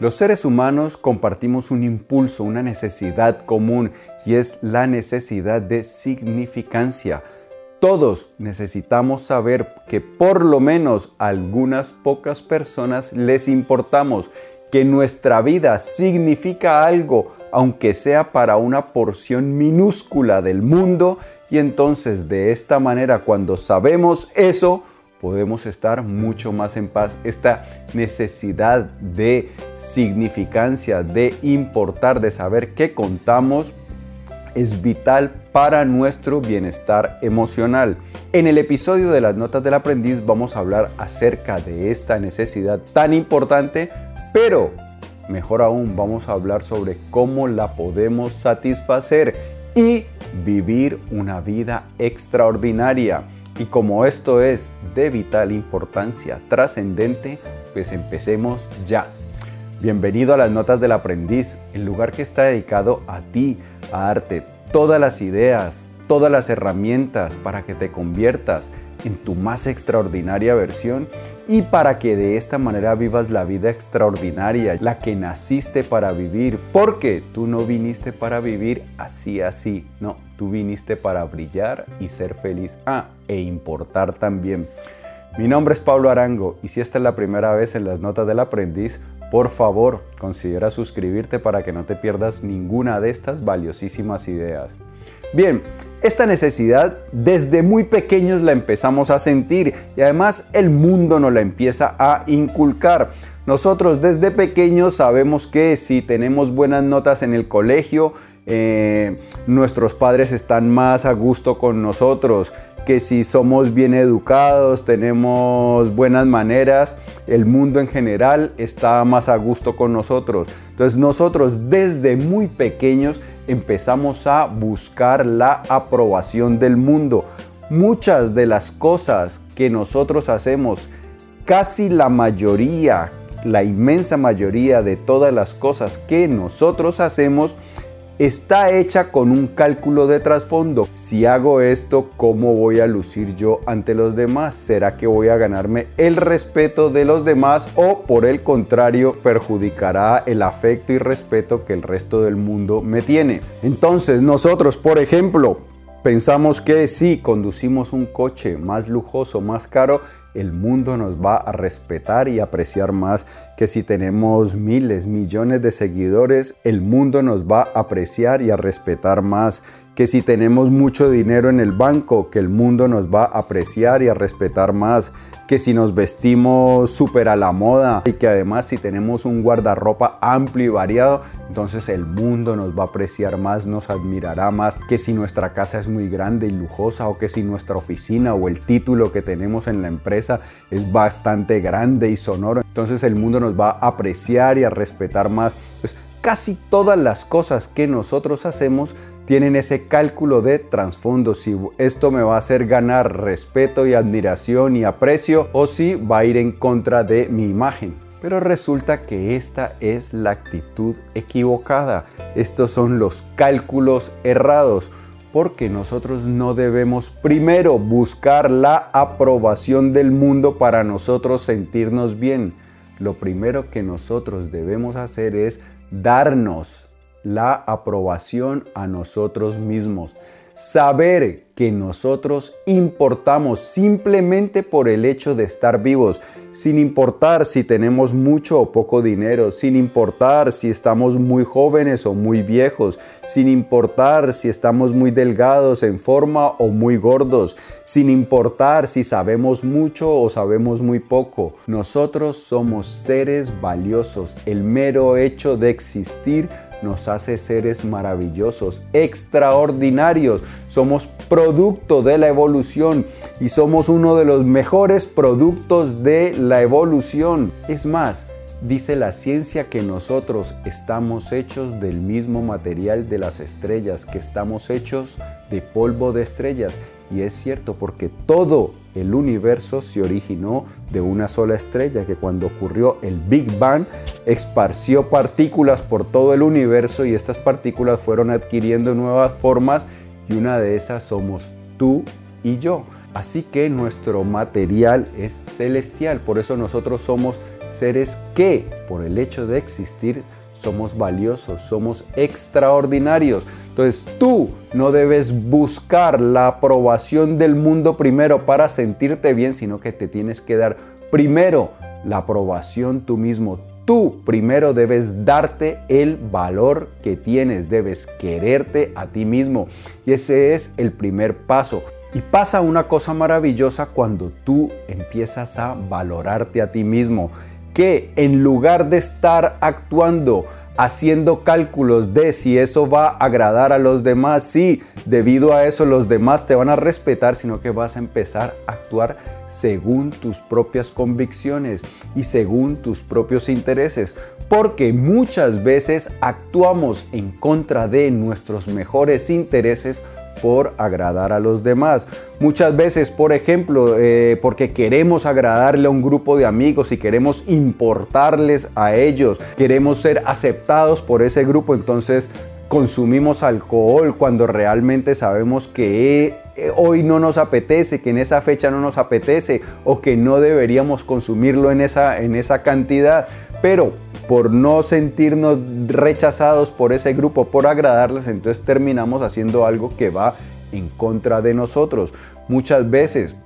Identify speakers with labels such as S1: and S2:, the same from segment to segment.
S1: Los seres humanos compartimos un impulso, una necesidad común y es la necesidad de significancia. Todos necesitamos saber que por lo menos a algunas pocas personas les importamos, que nuestra vida significa algo, aunque sea para una porción minúscula del mundo, y entonces de esta manera cuando sabemos eso, podemos estar mucho más en paz. Esta necesidad de significancia, de importar, de saber qué contamos, es vital para nuestro bienestar emocional. En el episodio de las notas del aprendiz vamos a hablar acerca de esta necesidad tan importante, pero mejor aún vamos a hablar sobre cómo la podemos satisfacer y vivir una vida extraordinaria. Y como esto es de vital importancia trascendente, pues empecemos ya. Bienvenido a las Notas del Aprendiz, el lugar que está dedicado a ti, a darte todas las ideas, todas las herramientas para que te conviertas en tu más extraordinaria versión y para que de esta manera vivas la vida extraordinaria, la que naciste para vivir, porque tú no viniste para vivir así así, no, tú viniste para brillar y ser feliz, ah, e importar también. Mi nombre es Pablo Arango y si esta es la primera vez en las notas del aprendiz, por favor considera suscribirte para que no te pierdas ninguna de estas valiosísimas ideas. Bien, esta necesidad desde muy pequeños la empezamos a sentir y además el mundo nos la empieza a inculcar. Nosotros desde pequeños sabemos que si tenemos buenas notas en el colegio, eh, nuestros padres están más a gusto con nosotros, que si somos bien educados, tenemos buenas maneras, el mundo en general está más a gusto con nosotros. Entonces nosotros desde muy pequeños empezamos a buscar la aprobación del mundo. Muchas de las cosas que nosotros hacemos, casi la mayoría, la inmensa mayoría de todas las cosas que nosotros hacemos, está hecha con un cálculo de trasfondo. Si hago esto, ¿cómo voy a lucir yo ante los demás? ¿Será que voy a ganarme el respeto de los demás o por el contrario perjudicará el afecto y respeto que el resto del mundo me tiene? Entonces nosotros, por ejemplo, pensamos que si conducimos un coche más lujoso, más caro, el mundo nos va a respetar y apreciar más que si tenemos miles, millones de seguidores, el mundo nos va a apreciar y a respetar más que si tenemos mucho dinero en el banco, que el mundo nos va a apreciar y a respetar más, que si nos vestimos súper a la moda y que además si tenemos un guardarropa amplio y variado, entonces el mundo nos va a apreciar más, nos admirará más, que si nuestra casa es muy grande y lujosa o que si nuestra oficina o el título que tenemos en la empresa es bastante grande y sonoro, entonces el mundo nos va a apreciar y a respetar más. Casi todas las cosas que nosotros hacemos tienen ese cálculo de trasfondo, si esto me va a hacer ganar respeto y admiración y aprecio o si va a ir en contra de mi imagen. Pero resulta que esta es la actitud equivocada. Estos son los cálculos errados porque nosotros no debemos primero buscar la aprobación del mundo para nosotros sentirnos bien. Lo primero que nosotros debemos hacer es darnos la aprobación a nosotros mismos. Saber que nosotros importamos simplemente por el hecho de estar vivos, sin importar si tenemos mucho o poco dinero, sin importar si estamos muy jóvenes o muy viejos, sin importar si estamos muy delgados en forma o muy gordos, sin importar si sabemos mucho o sabemos muy poco. Nosotros somos seres valiosos. El mero hecho de existir nos hace seres maravillosos, extraordinarios. Somos producto de la evolución y somos uno de los mejores productos de la evolución. Es más, Dice la ciencia que nosotros estamos hechos del mismo material de las estrellas, que estamos hechos de polvo de estrellas. Y es cierto porque todo el universo se originó de una sola estrella que cuando ocurrió el Big Bang esparció partículas por todo el universo y estas partículas fueron adquiriendo nuevas formas y una de esas somos tú y yo. Así que nuestro material es celestial, por eso nosotros somos seres que, por el hecho de existir, somos valiosos, somos extraordinarios. Entonces tú no debes buscar la aprobación del mundo primero para sentirte bien, sino que te tienes que dar primero la aprobación tú mismo. Tú primero debes darte el valor que tienes, debes quererte a ti mismo. Y ese es el primer paso. Y pasa una cosa maravillosa cuando tú empiezas a valorarte a ti mismo, que en lugar de estar actuando haciendo cálculos de si eso va a agradar a los demás, si debido a eso los demás te van a respetar, sino que vas a empezar a actuar según tus propias convicciones y según tus propios intereses. Porque muchas veces actuamos en contra de nuestros mejores intereses por agradar a los demás. Muchas veces, por ejemplo, eh, porque queremos agradarle a un grupo de amigos y queremos importarles a ellos, queremos ser aceptados por ese grupo, entonces consumimos alcohol cuando realmente sabemos que eh, hoy no nos apetece, que en esa fecha no nos apetece o que no deberíamos consumirlo en esa, en esa cantidad. Pero por no sentirnos rechazados por ese grupo, por agradarles, entonces terminamos haciendo algo que va en contra de nosotros. Muchas veces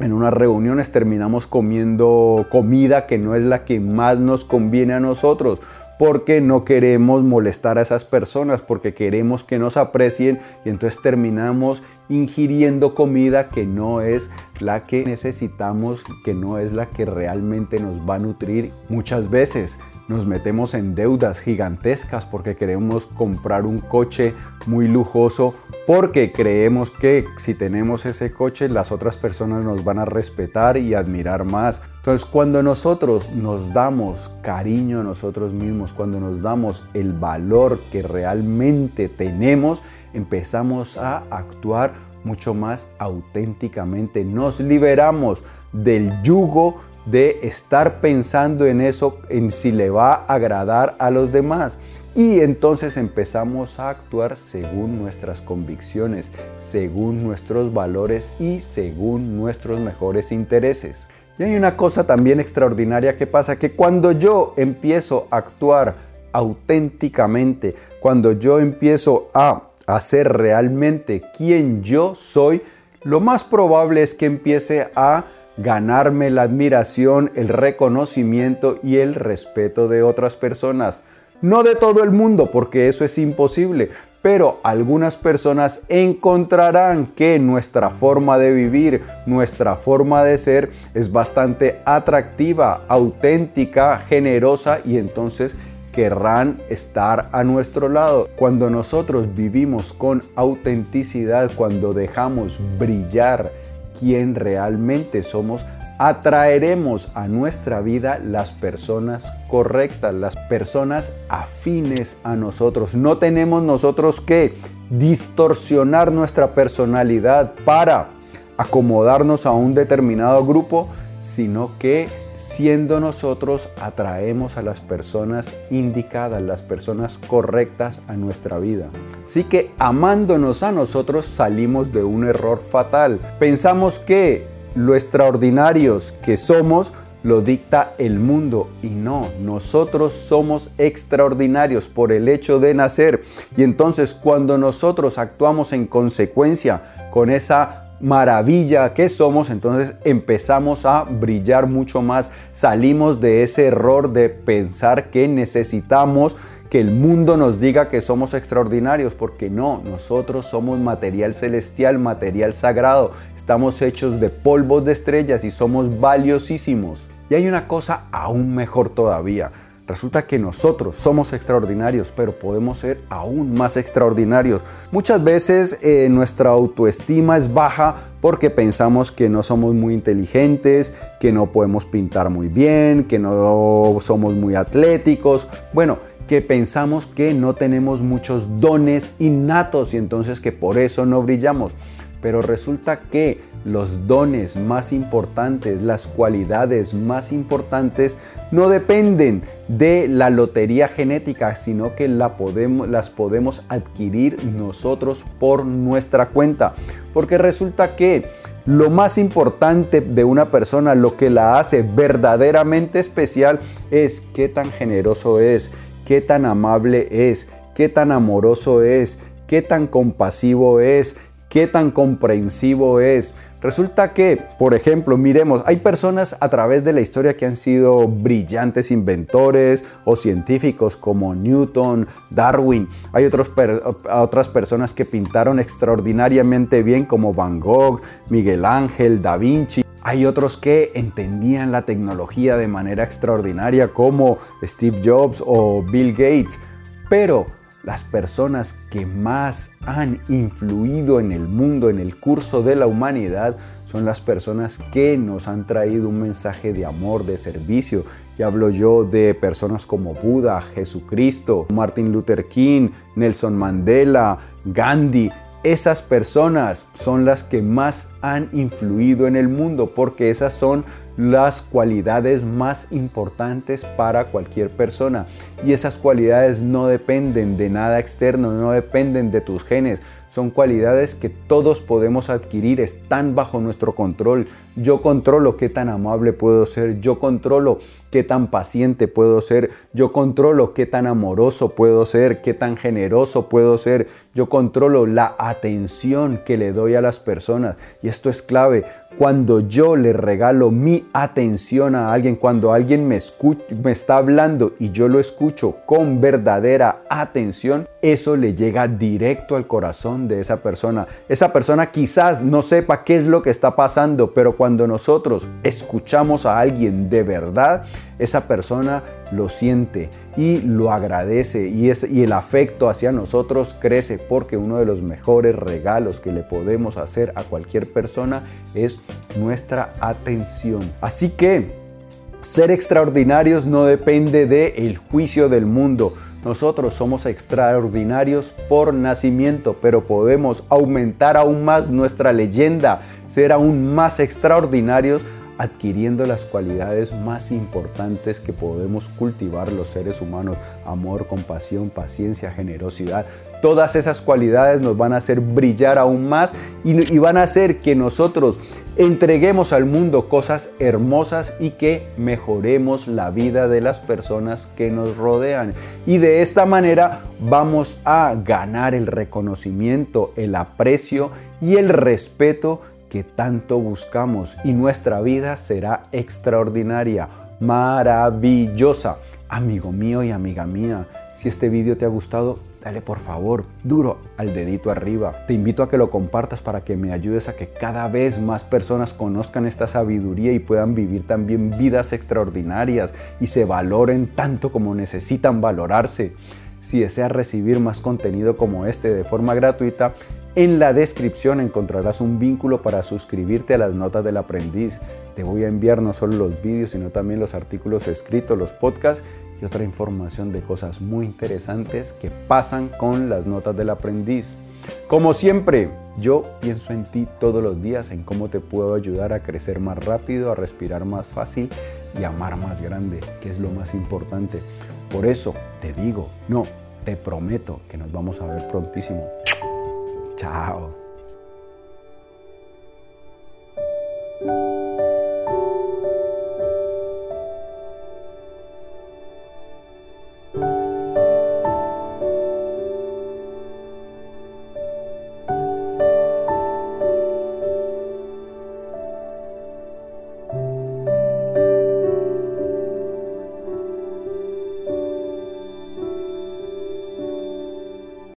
S1: en unas reuniones terminamos comiendo comida que no es la que más nos conviene a nosotros porque no queremos molestar a esas personas, porque queremos que nos aprecien y entonces terminamos ingiriendo comida que no es la que necesitamos, que no es la que realmente nos va a nutrir. Muchas veces nos metemos en deudas gigantescas porque queremos comprar un coche muy lujoso, porque creemos que si tenemos ese coche las otras personas nos van a respetar y admirar más. Entonces cuando nosotros nos damos cariño a nosotros mismos, cuando nos damos el valor que realmente tenemos, empezamos a actuar mucho más auténticamente. Nos liberamos del yugo de estar pensando en eso, en si le va a agradar a los demás. Y entonces empezamos a actuar según nuestras convicciones, según nuestros valores y según nuestros mejores intereses. Y hay una cosa también extraordinaria que pasa, que cuando yo empiezo a actuar auténticamente, cuando yo empiezo a hacer realmente quien yo soy, lo más probable es que empiece a ganarme la admiración, el reconocimiento y el respeto de otras personas. No de todo el mundo, porque eso es imposible, pero algunas personas encontrarán que nuestra forma de vivir, nuestra forma de ser es bastante atractiva, auténtica, generosa y entonces querrán estar a nuestro lado. Cuando nosotros vivimos con autenticidad, cuando dejamos brillar quién realmente somos, atraeremos a nuestra vida las personas correctas, las personas afines a nosotros. No tenemos nosotros que distorsionar nuestra personalidad para acomodarnos a un determinado grupo, sino que siendo nosotros atraemos a las personas indicadas, las personas correctas a nuestra vida. Así que amándonos a nosotros salimos de un error fatal. Pensamos que lo extraordinarios que somos lo dicta el mundo y no, nosotros somos extraordinarios por el hecho de nacer y entonces cuando nosotros actuamos en consecuencia con esa maravilla que somos, entonces empezamos a brillar mucho más. Salimos de ese error de pensar que necesitamos que el mundo nos diga que somos extraordinarios, porque no, nosotros somos material celestial, material sagrado, estamos hechos de polvos de estrellas y somos valiosísimos. Y hay una cosa aún mejor todavía. Resulta que nosotros somos extraordinarios, pero podemos ser aún más extraordinarios. Muchas veces eh, nuestra autoestima es baja porque pensamos que no somos muy inteligentes, que no podemos pintar muy bien, que no somos muy atléticos. Bueno, que pensamos que no tenemos muchos dones innatos y entonces que por eso no brillamos. Pero resulta que los dones más importantes, las cualidades más importantes, no dependen de la lotería genética, sino que las podemos adquirir nosotros por nuestra cuenta. Porque resulta que Lo más importante de una persona, lo que la hace verdaderamente especial, es qué tan generoso es, qué tan amable es, qué tan amoroso es, qué tan compasivo es, qué tan comprensivo es. Resulta que, por ejemplo, miremos, hay personas a través de la historia que han sido brillantes inventores o científicos como Newton, Darwin. Hay otras personas que pintaron extraordinariamente bien como Van Gogh, Miguel Ángel, Da Vinci. Hay otros que entendían la tecnología de manera extraordinaria como Steve Jobs o Bill Gates. Pero las personas que más han influido en el mundo, en el curso de la humanidad, son las personas que nos han traído un mensaje de amor, de servicio. Y hablo yo de personas como Buda, Jesucristo, Martin Luther King, Nelson Mandela, Gandhi. Esas personas son las que más han influido en el mundo porque esas son las cualidades más importantes para cualquier persona. Y esas cualidades no dependen de nada externo, no dependen de tus genes. Son cualidades que todos podemos adquirir, están bajo nuestro control. Yo controlo qué tan amable puedo ser, yo controlo qué tan paciente puedo ser, yo controlo qué tan amoroso puedo ser, qué tan generoso puedo ser, yo controlo la atención que le doy a las personas. Y esto es clave. Cuando yo le regalo mi atención a alguien, cuando alguien me, está hablando y yo lo escucho con verdadera atención, eso le llega directo al corazón de esa persona. Esa persona quizás no sepa qué es lo que está pasando, pero cuando nosotros escuchamos a alguien de verdad, esa persona lo siente y lo agradece y, es, y el afecto hacia nosotros crece porque uno de los mejores regalos que le podemos hacer a cualquier persona es nuestra atención. Así que ser extraordinarios no depende del el juicio del mundo. Nosotros somos extraordinarios por nacimiento, pero podemos aumentar aún más nuestra leyenda, ser aún más extraordinarios adquiriendo las cualidades más importantes que podemos cultivar los seres humanos, amor, compasión, paciencia, generosidad. Todas esas cualidades nos van a hacer brillar aún más y, van a hacer que nosotros entreguemos al mundo cosas hermosas y que mejoremos la vida de las personas que nos rodean. Y de esta manera vamos a ganar el reconocimiento, el aprecio y el respeto que tanto buscamos y nuestra vida será extraordinaria, maravillosa. Amigo mío y amiga mía, si este video te ha gustado, dale por favor duro al dedito arriba. Te invito a que lo compartas para que me ayudes a que cada vez más personas conozcan esta sabiduría y puedan vivir también vidas extraordinarias y se valoren tanto como necesitan valorarse. Si deseas recibir más contenido como este de forma gratuita, en la descripción encontrarás un vínculo para suscribirte a las notas del aprendiz. Te voy a enviar no solo los vídeos, sino también los artículos escritos, los podcasts y otra información de cosas muy interesantes que pasan con las notas del aprendiz. Como siempre, yo pienso en ti todos los días, en cómo te puedo ayudar a crecer más rápido, a respirar más fácil y amar más grande, que es lo más importante. Por eso te digo, no, te prometo que nos vamos a ver prontísimo. Chao.